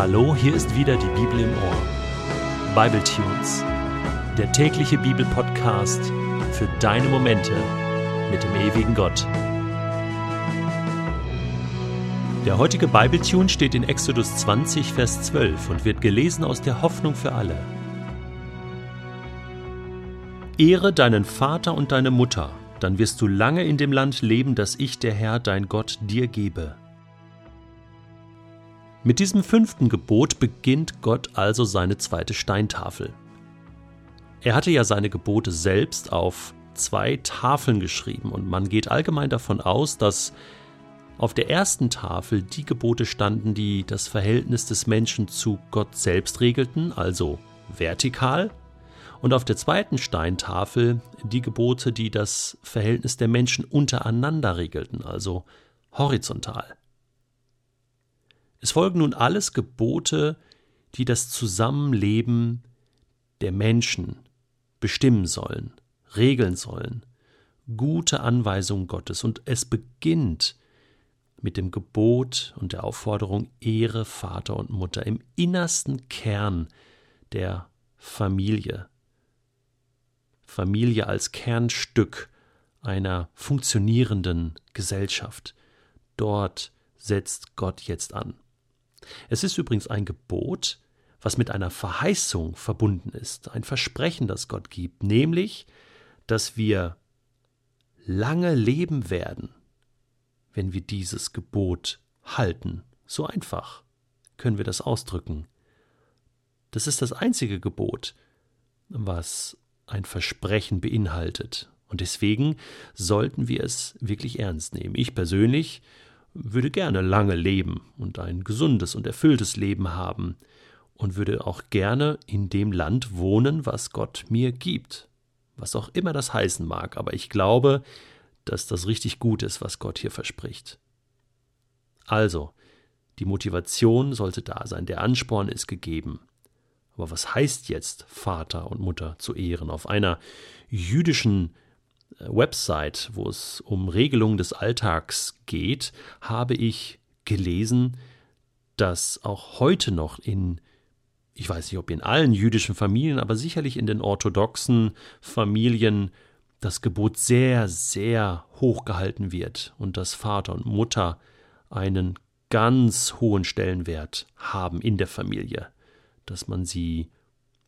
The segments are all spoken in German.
Hallo, hier ist wieder die Bibel im Ohr. Bible Tunes, der tägliche Bibelpodcast für deine Momente mit dem ewigen Gott. Der heutige Bible Tune steht in Exodus 20, Vers 12 und wird gelesen aus der Hoffnung für alle. Ehre deinen Vater und deine Mutter, dann wirst du lange in dem Land leben, das ich, der Herr, dein Gott, dir gebe. Mit diesem fünften Gebot beginnt Gott also seine zweite Steintafel. Er hatte ja seine Gebote selbst auf zwei Tafeln geschrieben und man geht allgemein davon aus, dass auf der ersten Tafel die Gebote standen, die das Verhältnis des Menschen zu Gott selbst regelten, also vertikal, und auf der zweiten Steintafel die Gebote, die das Verhältnis der Menschen untereinander regelten, also horizontal. Es folgen nun alles Gebote, die das Zusammenleben der Menschen bestimmen sollen, regeln sollen, gute Anweisungen Gottes. Und es beginnt mit dem Gebot und der Aufforderung Ehre Vater und Mutter im innersten Kern der Familie. Familie als Kernstück einer funktionierenden Gesellschaft. Dort setzt Gott jetzt an. Es ist übrigens ein Gebot, was mit einer Verheißung verbunden ist, ein Versprechen, das Gott gibt, nämlich, dass wir lange leben werden, wenn wir dieses Gebot halten. So einfach können wir das ausdrücken. Das ist das einzige Gebot, was ein Versprechen beinhaltet. Und deswegen sollten wir es wirklich ernst nehmen. Ich persönlich würde gerne lange leben und ein gesundes und erfülltes Leben haben und würde auch gerne in dem Land wohnen, was Gott mir gibt, was auch immer das heißen mag, aber ich glaube, dass das richtig gut ist, was Gott hier verspricht. Also, die Motivation sollte da sein, der Ansporn ist gegeben. Aber was heißt jetzt Vater und Mutter zu ehren? Auf einer jüdischen Website, wo es um Regelungen des Alltags geht, habe ich gelesen, dass auch heute noch in, ich weiß nicht, ob in allen jüdischen Familien, aber sicherlich in den orthodoxen Familien das Gebot sehr, sehr hoch gehalten wird und dass Vater und Mutter einen ganz hohen Stellenwert haben in der Familie, dass man sie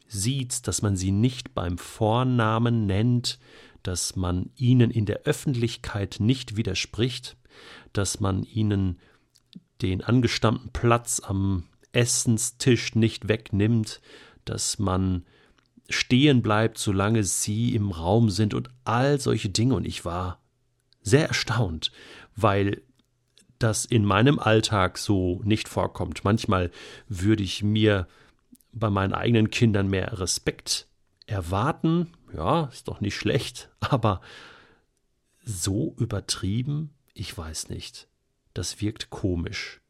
sieht, dass man sie nicht beim Vornamen nennt, dass man ihnen in der Öffentlichkeit nicht widerspricht, dass man ihnen den angestammten Platz am Essenstisch nicht wegnimmt, dass man stehen bleibt, solange sie im Raum sind und all solche Dinge. Und ich war sehr erstaunt, weil das in meinem Alltag so nicht vorkommt. Manchmal würde ich mir bei meinen eigenen Kindern mehr Respekt erwarten, ja, ist doch nicht schlecht, aber so übertrieben, ich weiß nicht. Das wirkt komisch.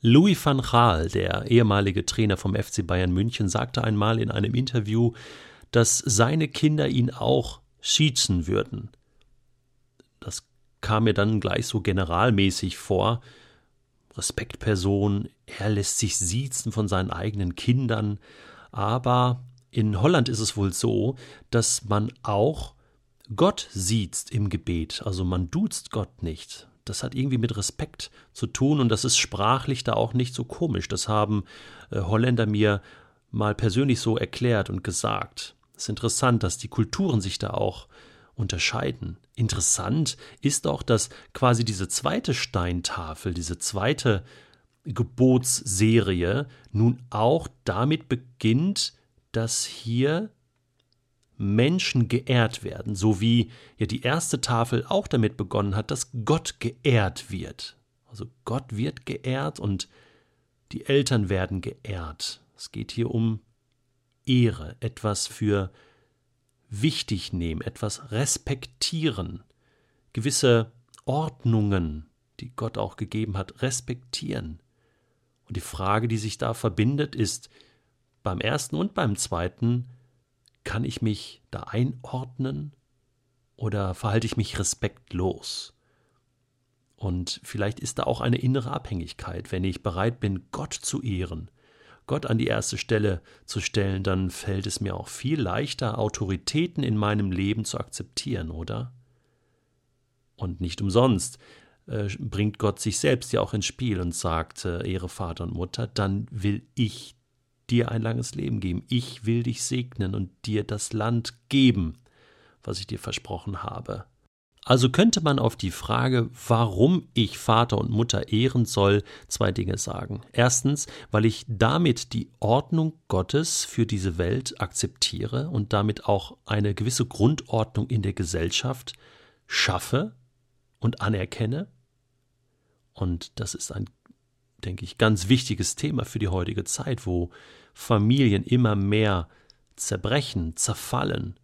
Louis van Gaal, der ehemalige Trainer vom FC Bayern München, sagte einmal in einem Interview, dass seine Kinder ihn auch schießen würden. Das kam mir dann gleich so generalmäßig vor. Respektperson, er lässt sich siezen von seinen eigenen Kindern, aber in Holland ist es wohl so, dass man auch Gott sieht im Gebet, also man duzt Gott nicht. Das hat irgendwie mit Respekt zu tun und das ist sprachlich da auch nicht so komisch. Das haben äh, Holländer mir mal persönlich so erklärt und gesagt. Es ist interessant, dass die Kulturen sich da auch unterscheiden. Interessant ist auch, dass quasi diese zweite Steintafel, diese zweite Gebotsserie nun auch damit beginnt, dass hier Menschen geehrt werden, so wie ja die erste Tafel auch damit begonnen hat, dass Gott geehrt wird. Also Gott wird geehrt und die Eltern werden geehrt. Es geht hier um Ehre, etwas für wichtig nehmen, etwas respektieren, gewisse Ordnungen, die Gott auch gegeben hat, respektieren. Und die Frage, die sich da verbindet, ist, beim ersten und beim zweiten, kann ich mich da einordnen oder verhalte ich mich respektlos? Und vielleicht ist da auch eine innere Abhängigkeit, wenn ich bereit bin, Gott zu ehren, Gott an die erste Stelle zu stellen, dann fällt es mir auch viel leichter, Autoritäten in meinem Leben zu akzeptieren, oder? Und nicht umsonst äh, bringt Gott sich selbst ja auch ins Spiel und sagt, äh, Ehre Vater und Mutter, dann will ich dir ein langes Leben geben. Ich will dich segnen und dir das Land geben, was ich dir versprochen habe. Also könnte man auf die Frage, warum ich Vater und Mutter ehren soll, zwei Dinge sagen. Erstens, weil ich damit die Ordnung Gottes für diese Welt akzeptiere und damit auch eine gewisse Grundordnung in der Gesellschaft schaffe und anerkenne. Und das ist ein, denke ich, ganz wichtiges Thema für die heutige Zeit, wo Familien immer mehr zerbrechen, zerfallen,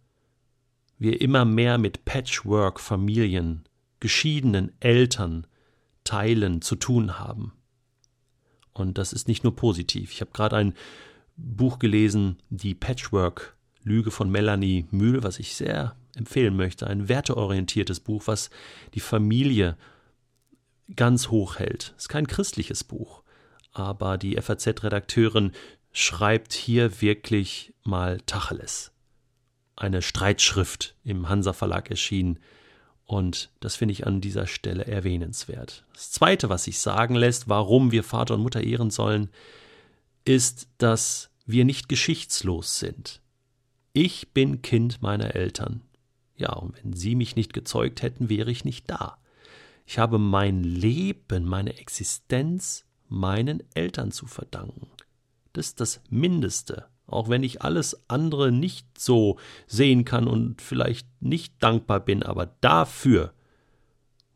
wir immer mehr mit Patchwork-Familien, geschiedenen Eltern, Teilen zu tun haben. Und das ist nicht nur positiv. Ich habe gerade ein Buch gelesen, die Patchwork-Lüge von Melanie Mühl, was ich sehr empfehlen möchte. Ein werteorientiertes Buch, was die Familie ganz hoch hält. Es ist kein christliches Buch, aber die FAZ-Redakteurin schreibt hier wirklich mal Tacheles eine Streitschrift im Hansa Verlag erschienen. Und das finde ich an dieser Stelle erwähnenswert. Das Zweite, was sich sagen lässt, warum wir Vater und Mutter ehren sollen, ist, dass wir nicht geschichtslos sind. Ich bin Kind meiner Eltern. Ja, und wenn sie mich nicht gezeugt hätten, wäre ich nicht da. Ich habe mein Leben, meine Existenz meinen Eltern zu verdanken. Das ist das Mindeste, auch wenn ich alles andere nicht so sehen kann und vielleicht nicht dankbar bin, aber dafür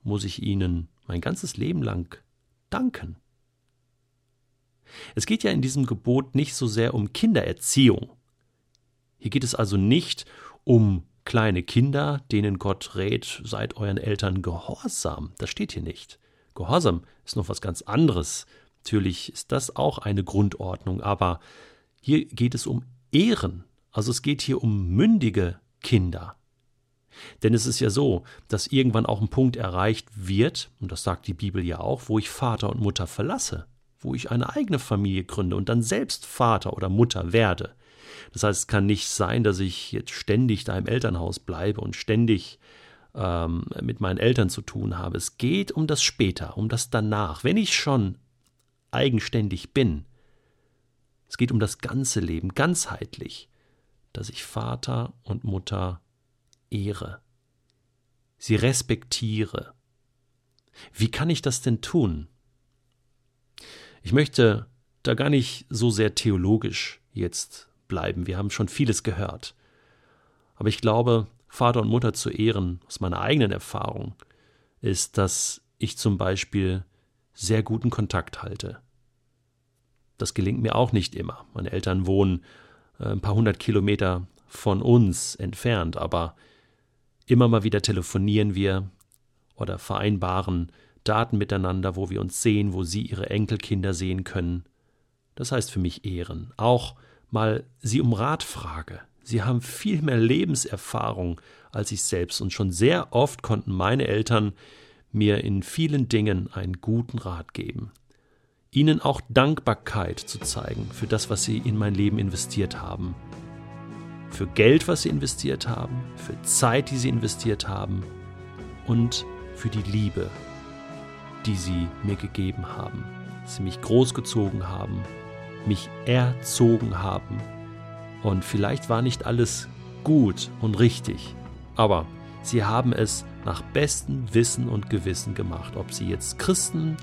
muss ich ihnen mein ganzes Leben lang danken. Es geht ja in diesem Gebot nicht so sehr um Kindererziehung. Hier geht es also nicht um kleine Kinder, denen Gott rät, seid euren Eltern gehorsam. Das steht hier nicht. Gehorsam ist noch was ganz anderes. Natürlich ist das auch eine Grundordnung, aber hier geht es um Ehren. Also es geht hier um mündige Kinder. Denn es ist ja so, dass irgendwann auch ein Punkt erreicht wird, und das sagt die Bibel ja auch, wo ich Vater und Mutter verlasse, wo ich eine eigene Familie gründe und dann selbst Vater oder Mutter werde. Das heißt, es kann nicht sein, dass ich jetzt ständig da im Elternhaus bleibe und ständig ähm, mit meinen Eltern zu tun habe. Es geht um das später, um das danach. Wenn ich schon eigenständig bin, es geht um das ganze Leben, ganzheitlich, dass ich Vater und Mutter ehre, sie respektiere. Wie kann ich das denn tun? Ich möchte da gar nicht so sehr theologisch jetzt bleiben. Wir haben schon vieles gehört. Aber ich glaube, Vater und Mutter zu ehren, aus meiner eigenen Erfahrung, ist, dass ich zum Beispiel sehr guten Kontakt halte. Das gelingt mir auch nicht immer. Meine Eltern wohnen äh, ein paar hundert Kilometer von uns entfernt, aber immer mal wieder telefonieren wir oder vereinbaren Daten miteinander, wo wir uns sehen, wo sie ihre Enkelkinder sehen können. Das heißt für mich Ehren. Auch mal sie um Rat frage. Sie haben viel mehr Lebenserfahrung als ich selbst und schon sehr oft konnten meine Eltern mir in vielen Dingen einen guten Rat geben ihnen auch Dankbarkeit zu zeigen für das, was sie in mein Leben investiert haben. Für Geld, was sie investiert haben, für Zeit, die sie investiert haben und für die Liebe, die sie mir gegeben haben. Sie mich großgezogen haben, mich erzogen haben. Und vielleicht war nicht alles gut und richtig, aber sie haben es nach bestem Wissen und Gewissen gemacht. Ob sie jetzt Christen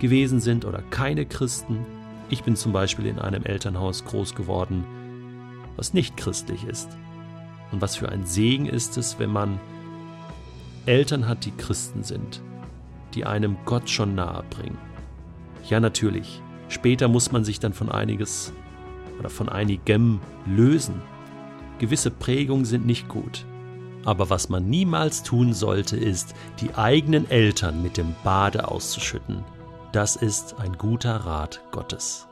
gewesen sind oder keine Christen. Ich bin zum Beispiel in einem Elternhaus groß geworden, was nicht christlich ist. Und was für ein Segen ist es, wenn man Eltern hat, die Christen sind, die einem Gott schon nahe bringen. Ja, natürlich. Später muss man sich dann von einiges oder von einigem lösen. Gewisse Prägungen sind nicht gut. Aber was man niemals tun sollte, ist, die eigenen Eltern mit dem Bade auszuschütten. Das ist ein guter Rat Gottes.